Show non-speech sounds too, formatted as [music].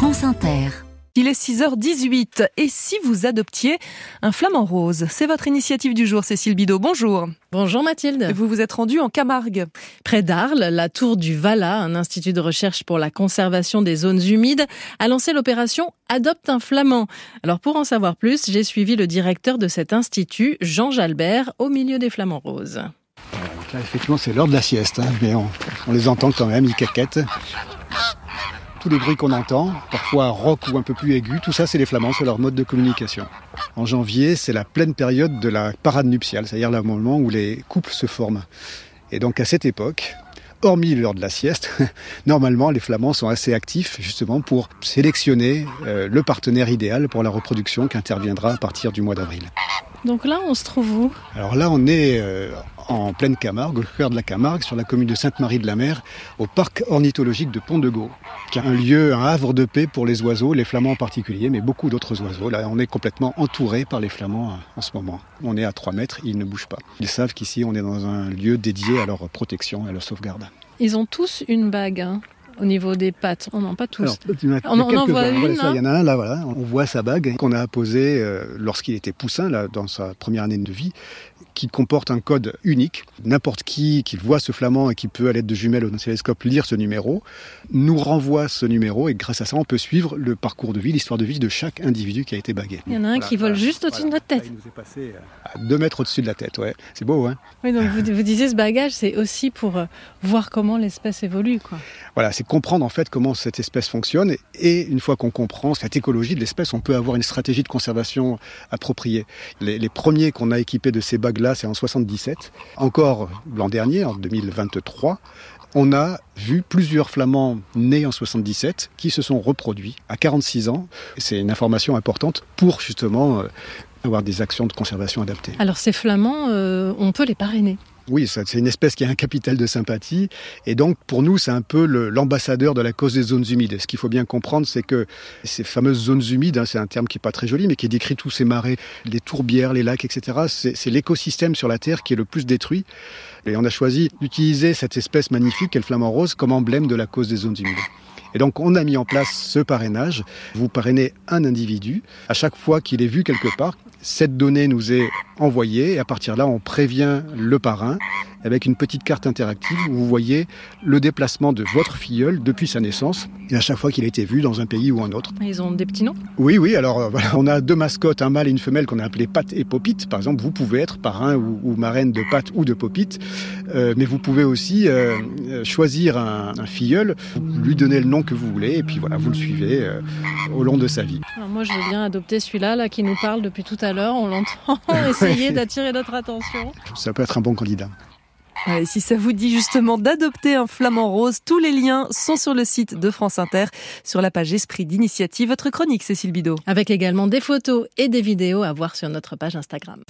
France Inter. Il est 6h18 et si vous adoptiez un flamant rose C'est votre initiative du jour, Cécile Bidot. Bonjour. Bonjour Mathilde. Vous vous êtes rendue en Camargue. Près d'Arles, la tour du Vala, un institut de recherche pour la conservation des zones humides, a lancé l'opération Adopte un flamand. Alors pour en savoir plus, j'ai suivi le directeur de cet institut, Jean Jalbert, au milieu des flamants roses. là, effectivement, c'est l'heure de la sieste, hein, mais on, on les entend quand même, ils caquettent tous les bruits qu'on entend, parfois rock ou un peu plus aigu, tout ça c'est les flamands, c'est leur mode de communication. En janvier, c'est la pleine période de la parade nuptiale, c'est-à-dire le moment où les couples se forment. Et donc à cette époque, hormis l'heure de la sieste, [laughs] normalement les flamands sont assez actifs justement pour sélectionner euh, le partenaire idéal pour la reproduction qui interviendra à partir du mois d'avril. Donc là, on se trouve où? Alors là, on est euh, en pleine Camargue, au cœur de la Camargue, sur la commune de Sainte-Marie-de-la-Mer, au parc ornithologique de Pont-de-Gau, qui est un lieu, un havre de paix pour les oiseaux, les flamands en particulier, mais beaucoup d'autres oiseaux. Là, on est complètement entouré par les flamands euh, en ce moment. On est à 3 mètres, ils ne bougent pas. Ils savent qu'ici, on est dans un lieu dédié à leur protection et à leur sauvegarde. Ils ont tous une bague. Hein au niveau des pattes. On n'en pas tous. Alors, on, en voit une. il y en a un là, voilà. On voit sa bague qu'on a posée euh, lorsqu'il était poussin, là, dans sa première année de vie, qui comporte un code unique. N'importe qui qui voit ce flamand et qui peut, à l'aide de jumelles au télescope, lire ce numéro, nous renvoie ce numéro et grâce à ça, on peut suivre le parcours de vie, l'histoire de vie de chaque individu qui a été bagué. Il y en a un qui vole juste au-dessus de notre tête. il nous est passé à deux mètres au-dessus de la tête, ouais. C'est beau, hein Oui, donc vous, vous disiez ce bagage, c'est aussi pour euh, voir comment l'espèce évolue, quoi. Voilà, c'est comprendre en fait comment cette espèce fonctionne et une fois qu'on comprend cette écologie de l'espèce, on peut avoir une stratégie de conservation appropriée. Les, les premiers qu'on a équipés de ces bagues-là, c'est en 77. Encore l'an dernier, en 2023, on a vu plusieurs flamands nés en 77 qui se sont reproduits à 46 ans. C'est une information importante pour justement euh, avoir des actions de conservation adaptées. Alors ces flamands, euh, on peut les parrainer oui, c'est une espèce qui a un capital de sympathie. Et donc, pour nous, c'est un peu l'ambassadeur de la cause des zones humides. Ce qu'il faut bien comprendre, c'est que ces fameuses zones humides, hein, c'est un terme qui n'est pas très joli, mais qui décrit tous ces marais, les tourbières, les lacs, etc. C'est l'écosystème sur la Terre qui est le plus détruit. Et on a choisi d'utiliser cette espèce magnifique, qu'est le flamant rose, comme emblème de la cause des zones humides. Et donc on a mis en place ce parrainage. Vous parrainez un individu. À chaque fois qu'il est vu quelque part, cette donnée nous est envoyée et à partir de là, on prévient le parrain avec une petite carte interactive où vous voyez le déplacement de votre filleul depuis sa naissance et à chaque fois qu'il a été vu dans un pays ou un autre. Ils ont des petits noms? Oui, oui. Alors euh, voilà, on a deux mascottes, un mâle et une femelle qu'on a appelé Pat et Popite. Par exemple, vous pouvez être parrain ou, marraine de Pat ou de Popite, euh, mais vous pouvez aussi euh, choisir un, filleul, lui donner le nom que vous voulez et puis voilà, vous le suivez au long de sa vie. Alors moi, je veux bien adopter celui-là là, qui nous parle depuis tout à l'heure. On l'entend [laughs] essayer [laughs] d'attirer notre attention. Ça peut être un bon candidat. Et si ça vous dit justement d'adopter un flamant rose, tous les liens sont sur le site de France Inter, sur la page Esprit d'initiative. Votre chronique, Cécile Bidot. Avec également des photos et des vidéos à voir sur notre page Instagram.